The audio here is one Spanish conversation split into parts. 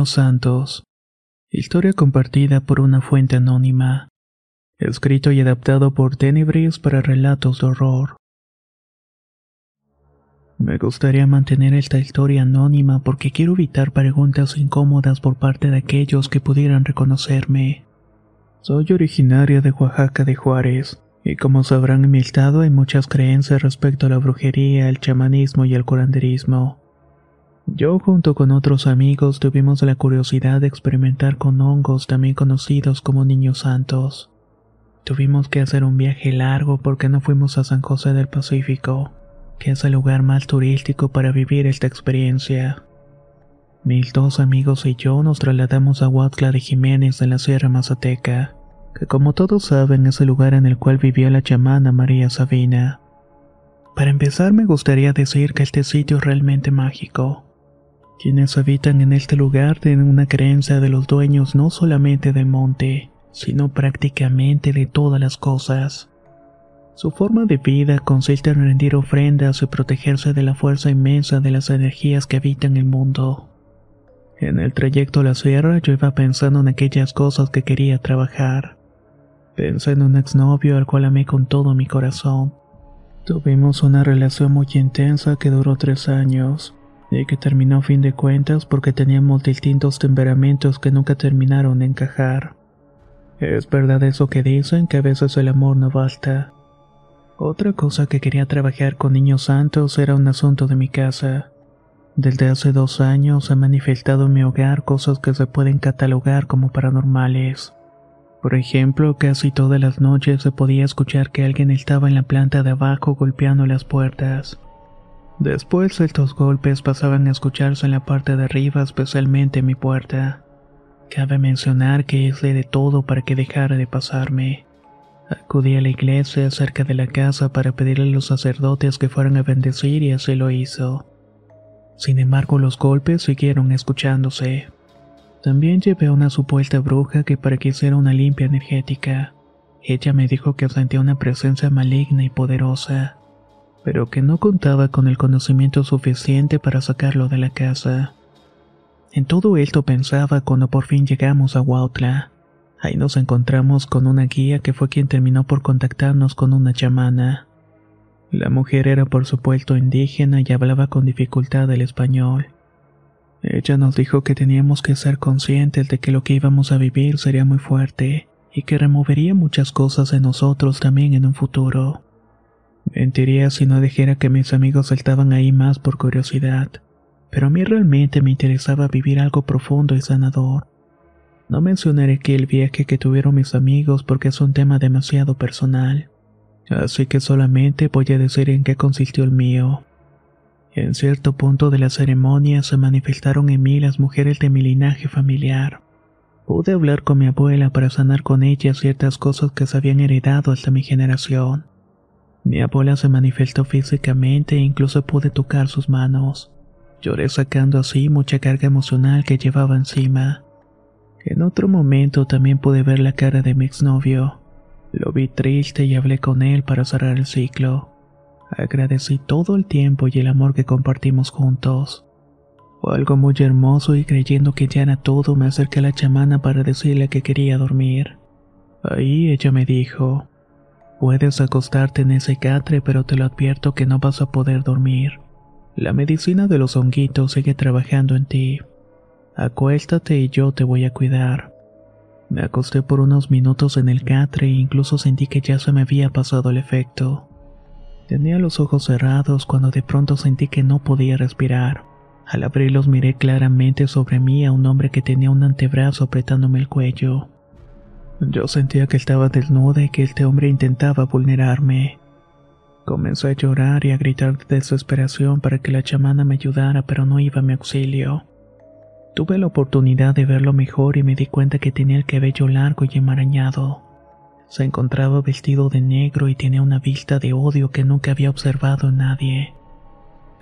Santos. Historia compartida por una fuente anónima. Escrito y adaptado por Tenebris para relatos de horror. Me gustaría mantener esta historia anónima porque quiero evitar preguntas incómodas por parte de aquellos que pudieran reconocerme. Soy originaria de Oaxaca de Juárez, y como sabrán en mi estado hay muchas creencias respecto a la brujería, el chamanismo y el curanderismo. Yo junto con otros amigos tuvimos la curiosidad de experimentar con hongos también conocidos como niños santos. Tuvimos que hacer un viaje largo porque no fuimos a San José del Pacífico, que es el lugar más turístico para vivir esta experiencia. Mis dos amigos y yo nos trasladamos a Huatla de Jiménez en la Sierra Mazateca, que como todos saben es el lugar en el cual vivió la chamana María Sabina. Para empezar me gustaría decir que este sitio es realmente mágico. Quienes habitan en este lugar tienen una creencia de los dueños no solamente del monte, sino prácticamente de todas las cosas. Su forma de vida consiste en rendir ofrendas y protegerse de la fuerza inmensa de las energías que habitan el mundo. En el trayecto a la sierra yo iba pensando en aquellas cosas que quería trabajar. Pensé en un exnovio al cual amé con todo mi corazón. Tuvimos una relación muy intensa que duró tres años y que terminó a fin de cuentas porque teníamos distintos temperamentos que nunca terminaron de encajar. Es verdad eso que dicen, que a veces el amor no basta. Otra cosa que quería trabajar con niños santos era un asunto de mi casa. Desde hace dos años ha manifestado en mi hogar cosas que se pueden catalogar como paranormales. Por ejemplo, casi todas las noches se podía escuchar que alguien estaba en la planta de abajo golpeando las puertas. Después estos golpes pasaban a escucharse en la parte de arriba, especialmente en mi puerta. Cabe mencionar que hice de todo para que dejara de pasarme. Acudí a la iglesia cerca de la casa para pedirle a los sacerdotes que fueran a bendecir y así lo hizo. Sin embargo, los golpes siguieron escuchándose. También llevé a una supuesta bruja que para que hiciera una limpia energética. Ella me dijo que sentía una presencia maligna y poderosa pero que no contaba con el conocimiento suficiente para sacarlo de la casa. En todo esto pensaba cuando por fin llegamos a Huautla. Ahí nos encontramos con una guía que fue quien terminó por contactarnos con una chamana. La mujer era por supuesto indígena y hablaba con dificultad el español. Ella nos dijo que teníamos que ser conscientes de que lo que íbamos a vivir sería muy fuerte y que removería muchas cosas en nosotros también en un futuro. Mentiría si no dijera que mis amigos estaban ahí más por curiosidad, pero a mí realmente me interesaba vivir algo profundo y sanador. No mencionaré aquí el viaje que tuvieron mis amigos porque es un tema demasiado personal, así que solamente voy a decir en qué consistió el mío. En cierto punto de la ceremonia se manifestaron en mí las mujeres de mi linaje familiar. Pude hablar con mi abuela para sanar con ella ciertas cosas que se habían heredado hasta mi generación. Mi abuela se manifestó físicamente e incluso pude tocar sus manos. Lloré sacando así mucha carga emocional que llevaba encima. En otro momento también pude ver la cara de mi exnovio. Lo vi triste y hablé con él para cerrar el ciclo. Agradecí todo el tiempo y el amor que compartimos juntos. Algo muy hermoso y creyendo que ya era todo me acerqué a la chamana para decirle que quería dormir. Ahí ella me dijo, Puedes acostarte en ese catre, pero te lo advierto que no vas a poder dormir. La medicina de los honguitos sigue trabajando en ti. Acuéstate y yo te voy a cuidar. Me acosté por unos minutos en el catre e incluso sentí que ya se me había pasado el efecto. Tenía los ojos cerrados cuando de pronto sentí que no podía respirar. Al abrirlos miré claramente sobre mí a un hombre que tenía un antebrazo apretándome el cuello. Yo sentía que estaba desnuda y que este hombre intentaba vulnerarme. Comencé a llorar y a gritar de desesperación para que la chamana me ayudara, pero no iba a mi auxilio. Tuve la oportunidad de verlo mejor y me di cuenta que tenía el cabello largo y enmarañado. Se encontraba vestido de negro y tenía una vista de odio que nunca había observado en nadie.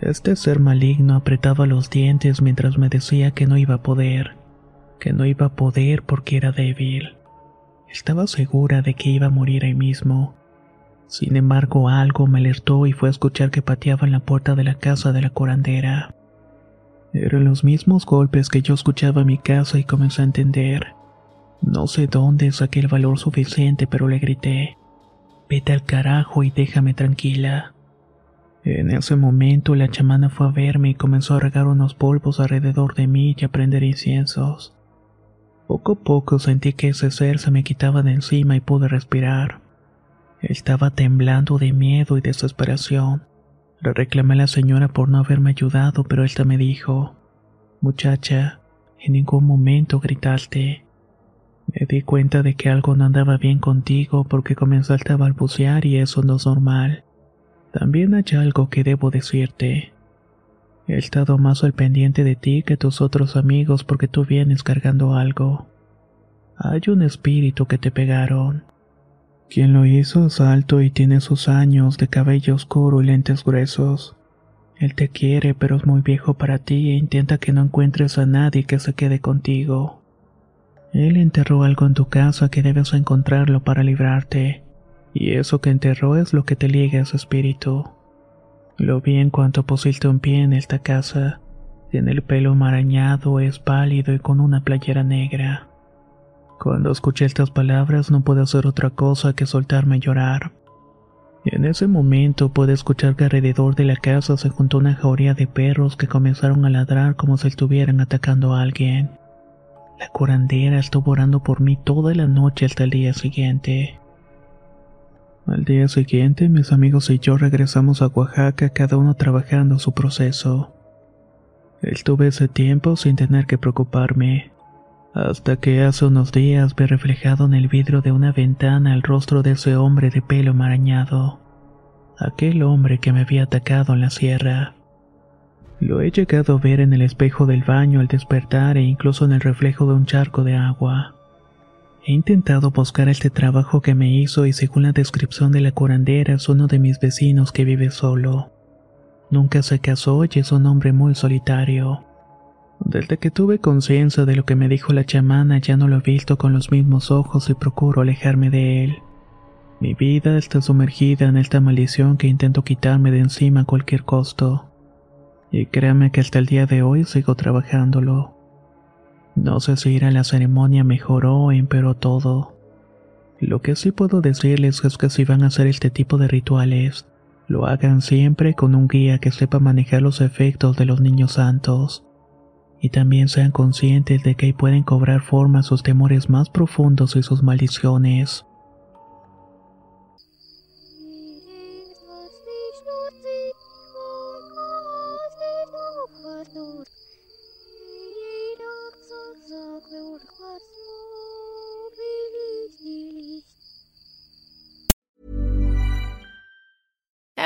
Este ser maligno apretaba los dientes mientras me decía que no iba a poder, que no iba a poder porque era débil. Estaba segura de que iba a morir ahí mismo. Sin embargo, algo me alertó y fue a escuchar que pateaban la puerta de la casa de la curandera. Eran los mismos golpes que yo escuchaba en mi casa y comencé a entender. No sé dónde saqué el valor suficiente, pero le grité, vete al carajo y déjame tranquila. En ese momento la chamana fue a verme y comenzó a regar unos polvos alrededor de mí y a prender inciensos. Poco a poco sentí que ese ser se me quitaba de encima y pude respirar. Estaba temblando de miedo y desesperación. Le reclamé a la señora por no haberme ayudado, pero esta me dijo, Muchacha, en ningún momento gritaste. Me di cuenta de que algo no andaba bien contigo porque comenzaste a balbucear y eso no es normal. También hay algo que debo decirte. He estado más al pendiente de ti que tus otros amigos porque tú vienes cargando algo. Hay un espíritu que te pegaron. Quien lo hizo es alto y tiene sus años de cabello oscuro y lentes gruesos. Él te quiere, pero es muy viejo para ti e intenta que no encuentres a nadie que se quede contigo. Él enterró algo en tu casa que debes encontrarlo para librarte, y eso que enterró es lo que te liga a su espíritu. Lo vi en cuanto pusiste un pie en esta casa. Tiene el pelo marañado, es pálido y con una playera negra. Cuando escuché estas palabras no pude hacer otra cosa que soltarme a llorar. En ese momento pude escuchar que alrededor de la casa se juntó una jauría de perros que comenzaron a ladrar como si estuvieran atacando a alguien. La curandera estuvo orando por mí toda la noche hasta el día siguiente. Al día siguiente mis amigos y yo regresamos a Oaxaca cada uno trabajando su proceso. Estuve ese tiempo sin tener que preocuparme. Hasta que hace unos días vi reflejado en el vidrio de una ventana el rostro de ese hombre de pelo marañado. Aquel hombre que me había atacado en la sierra. Lo he llegado a ver en el espejo del baño al despertar e incluso en el reflejo de un charco de agua. He intentado buscar este trabajo que me hizo y según la descripción de la curandera es uno de mis vecinos que vive solo. Nunca se casó y es un hombre muy solitario. Desde que tuve conciencia de lo que me dijo la chamana ya no lo he visto con los mismos ojos y procuro alejarme de él. Mi vida está sumergida en esta maldición que intento quitarme de encima a cualquier costo. Y créame que hasta el día de hoy sigo trabajándolo. No sé si ir a la ceremonia mejoró o empeoró todo. Lo que sí puedo decirles es que si van a hacer este tipo de rituales, lo hagan siempre con un guía que sepa manejar los efectos de los niños santos y también sean conscientes de que ahí pueden cobrar forma sus temores más profundos y sus maldiciones.